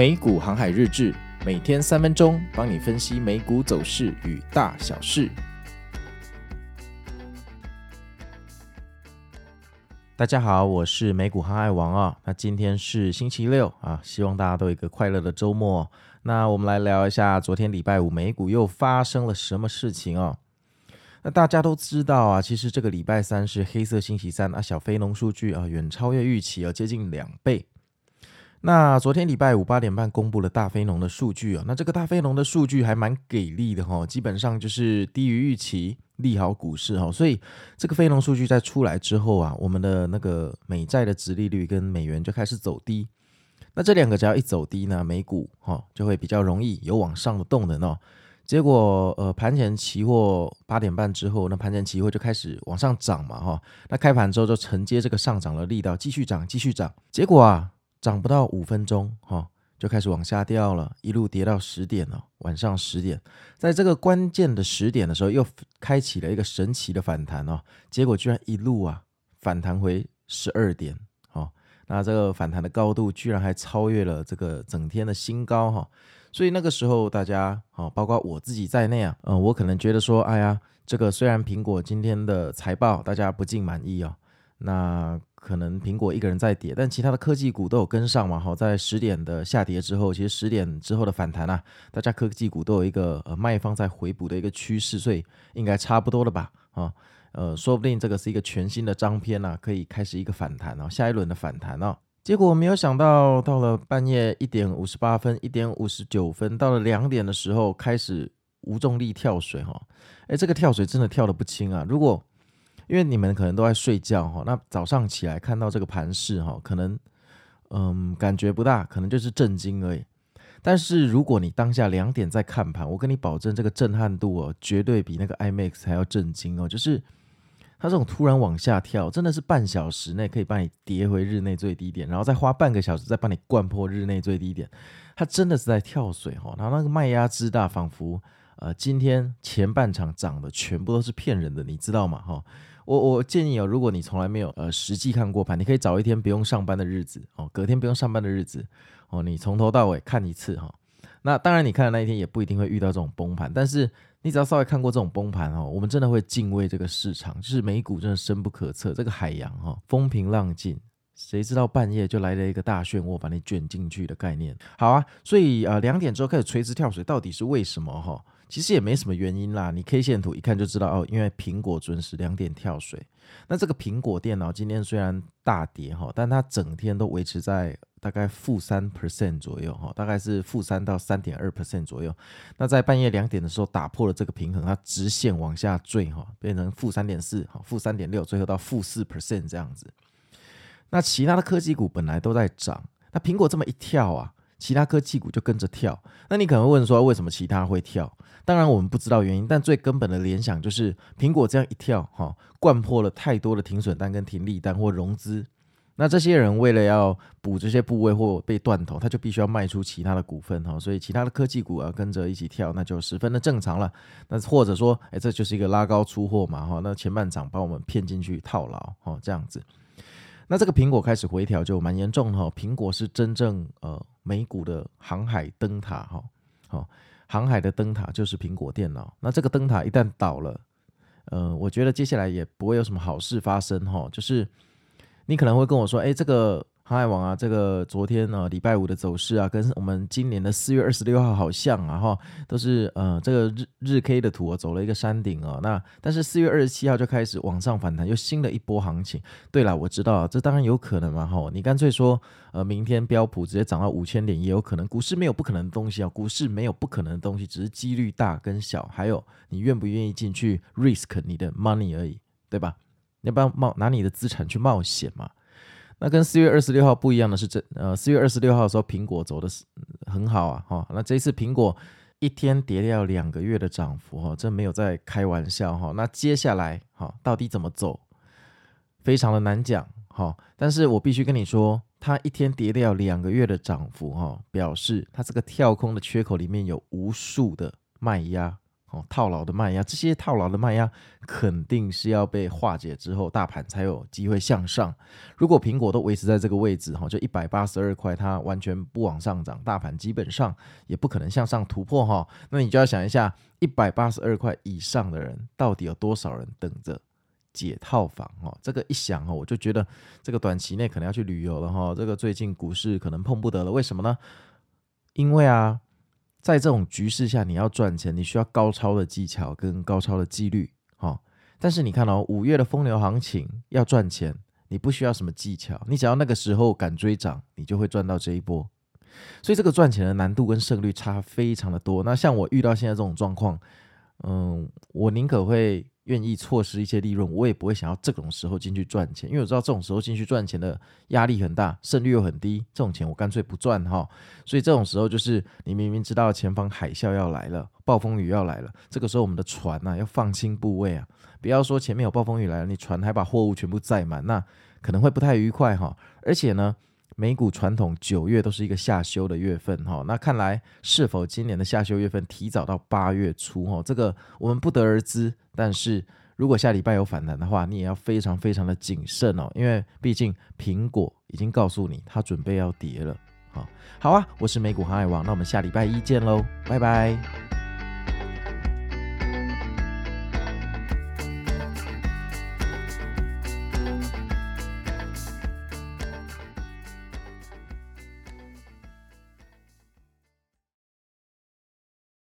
美股航海日志，每天三分钟，帮你分析美股走势与大小事。大家好，我是美股航海王啊。那今天是星期六啊，希望大家都有一个快乐的周末。那我们来聊一下昨天礼拜五美股又发生了什么事情啊？那大家都知道啊，其实这个礼拜三是黑色星期三啊，小非农数据啊远超越预期，要接近两倍。那昨天礼拜五八点半公布了大非农的数据啊，那这个大非农的数据还蛮给力的哈，基本上就是低于预期，利好股市哈，所以这个非农数据在出来之后啊，我们的那个美债的殖利率跟美元就开始走低，那这两个只要一走低呢，美股哈就会比较容易有往上的动能哦。结果呃盘前期货八点半之后，那盘前期货就开始往上涨嘛哈，那开盘之后就承接这个上涨的力道继续涨继续涨，结果啊。涨不到五分钟，哈，就开始往下掉了，一路跌到十点了。晚上十点，在这个关键的十点的时候，又开启了一个神奇的反弹哦。结果居然一路啊反弹回十二点，哦，那这个反弹的高度居然还超越了这个整天的新高哈。所以那个时候大家，哦，包括我自己在内啊，嗯，我可能觉得说，哎呀，这个虽然苹果今天的财报大家不尽满意哦，那。可能苹果一个人在跌，但其他的科技股都有跟上嘛。好，在十点的下跌之后，其实十点之后的反弹啊，大家科技股都有一个呃卖方在回补的一个趋势，所以应该差不多了吧？啊，呃，说不定这个是一个全新的章篇啊，可以开始一个反弹哦，下一轮的反弹哦。结果没有想到，到了半夜一点五十八分、一点五十九分，到了两点的时候开始无重力跳水哈。诶，这个跳水真的跳得不轻啊！如果因为你们可能都在睡觉哈，那早上起来看到这个盘势哈，可能嗯感觉不大，可能就是震惊而已。但是如果你当下两点在看盘，我跟你保证，这个震撼度哦，绝对比那个 IMAX 还要震惊哦。就是它这种突然往下跳，真的是半小时内可以把你跌回日内最低点，然后再花半个小时再帮你灌破日内最低点。它真的是在跳水哈，然后那个卖压之大，仿佛呃今天前半场涨的全部都是骗人的，你知道吗？哈。我我建议哦，如果你从来没有呃实际看过盘，你可以找一天不用上班的日子哦，隔天不用上班的日子哦，你从头到尾看一次哈、那当然，你看的那一天也不一定会遇到这种崩盘，但是你只要稍微看过这种崩盘哦，我们真的会敬畏这个市场，就是美股真的深不可测，这个海洋哈、风平浪静，谁知道半夜就来了一个大漩涡把你卷进去的概念。好啊，所以呃两点之后开始垂直跳水，到底是为什么哈？其实也没什么原因啦，你 K 线图一看就知道哦，因为苹果准时两点跳水。那这个苹果电脑今天虽然大跌哈，但它整天都维持在大概负三 percent 左右哈，大概是负三到三点二 percent 左右。那在半夜两点的时候打破了这个平衡，它直线往下坠哈，变成负三点四哈，负三点六，最后到负四 percent 这样子。那其他的科技股本来都在涨，那苹果这么一跳啊。其他科技股就跟着跳，那你可能会问说，为什么其他会跳？当然我们不知道原因，但最根本的联想就是苹果这样一跳，哈，灌破了太多的停损单跟停利单或融资，那这些人为了要补这些部位或被断头，他就必须要卖出其他的股份，哈，所以其他的科技股啊跟着一起跳，那就十分的正常了。那或者说，哎，这就是一个拉高出货嘛，哈，那前半场把我们骗进去套牢，哈，这样子。那这个苹果开始回调就蛮严重的哈，苹果是真正呃美股的航海灯塔哈，好，航海的灯塔就是苹果电脑。那这个灯塔一旦倒了，呃，我觉得接下来也不会有什么好事发生哈，就是你可能会跟我说，哎，这个。航海王啊，这个昨天呢，礼拜五的走势啊，跟我们今年的四月二十六号好像啊，哈，都是呃这个日日 K 的图啊，走了一个山顶啊。那但是四月二十七号就开始往上反弹，又新的一波行情。对了，我知道这当然有可能嘛，哈，你干脆说呃明天标普直接涨到五千点也有可能。股市没有不可能的东西啊，股市没有不可能的东西，只是几率大跟小，还有你愿不愿意进去 risk 你的 money 而已，对吧？你要不要冒拿你的资产去冒险嘛？那跟四月二十六号不一样的是这，呃四月二十六号的时候，苹果走的是很好啊，哈。那这一次苹果一天跌掉两个月的涨幅，哈，这没有在开玩笑，哈。那接下来，哈，到底怎么走，非常的难讲，哈。但是我必须跟你说，它一天跌掉两个月的涨幅，哈，表示它这个跳空的缺口里面有无数的卖压，哦，套牢的卖压，这些套牢的卖压肯定是要被化解之后，大盘才有机会向上。如果苹果都维持在这个位置，哈，就一百八十二块，它完全不往上涨，大盘基本上也不可能向上突破，哈。那你就要想一下，一百八十二块以上的人，到底有多少人等着解套房？哈，这个一想，哈，我就觉得这个短期内可能要去旅游了，哈。这个最近股市可能碰不得了，为什么呢？因为啊。在这种局势下，你要赚钱，你需要高超的技巧跟高超的纪律，哈。但是你看哦，五月的风流行情要赚钱，你不需要什么技巧，你只要那个时候敢追涨，你就会赚到这一波。所以这个赚钱的难度跟胜率差非常的多。那像我遇到现在这种状况，嗯，我宁可会。愿意错失一些利润，我也不会想要这种时候进去赚钱，因为我知道这种时候进去赚钱的压力很大，胜率又很低，这种钱我干脆不赚哈。所以这种时候就是你明明知道前方海啸要来了，暴风雨要来了，这个时候我们的船呢、要放轻部位啊，不要说前面有暴风雨来了，你船还把货物全部载满，那可能会不太愉快哈。而且呢。美股传统九月都是一个下修的月份哈，那看来是否今年的下修月份提早到八月初哈，这个我们不得而知。但是如果下礼拜有反弹的话，你也要非常非常的谨慎哦，因为毕竟苹果已经告诉你它准备要跌了。好，好啊，我是美股航海王，那我们下礼拜一见喽，拜拜。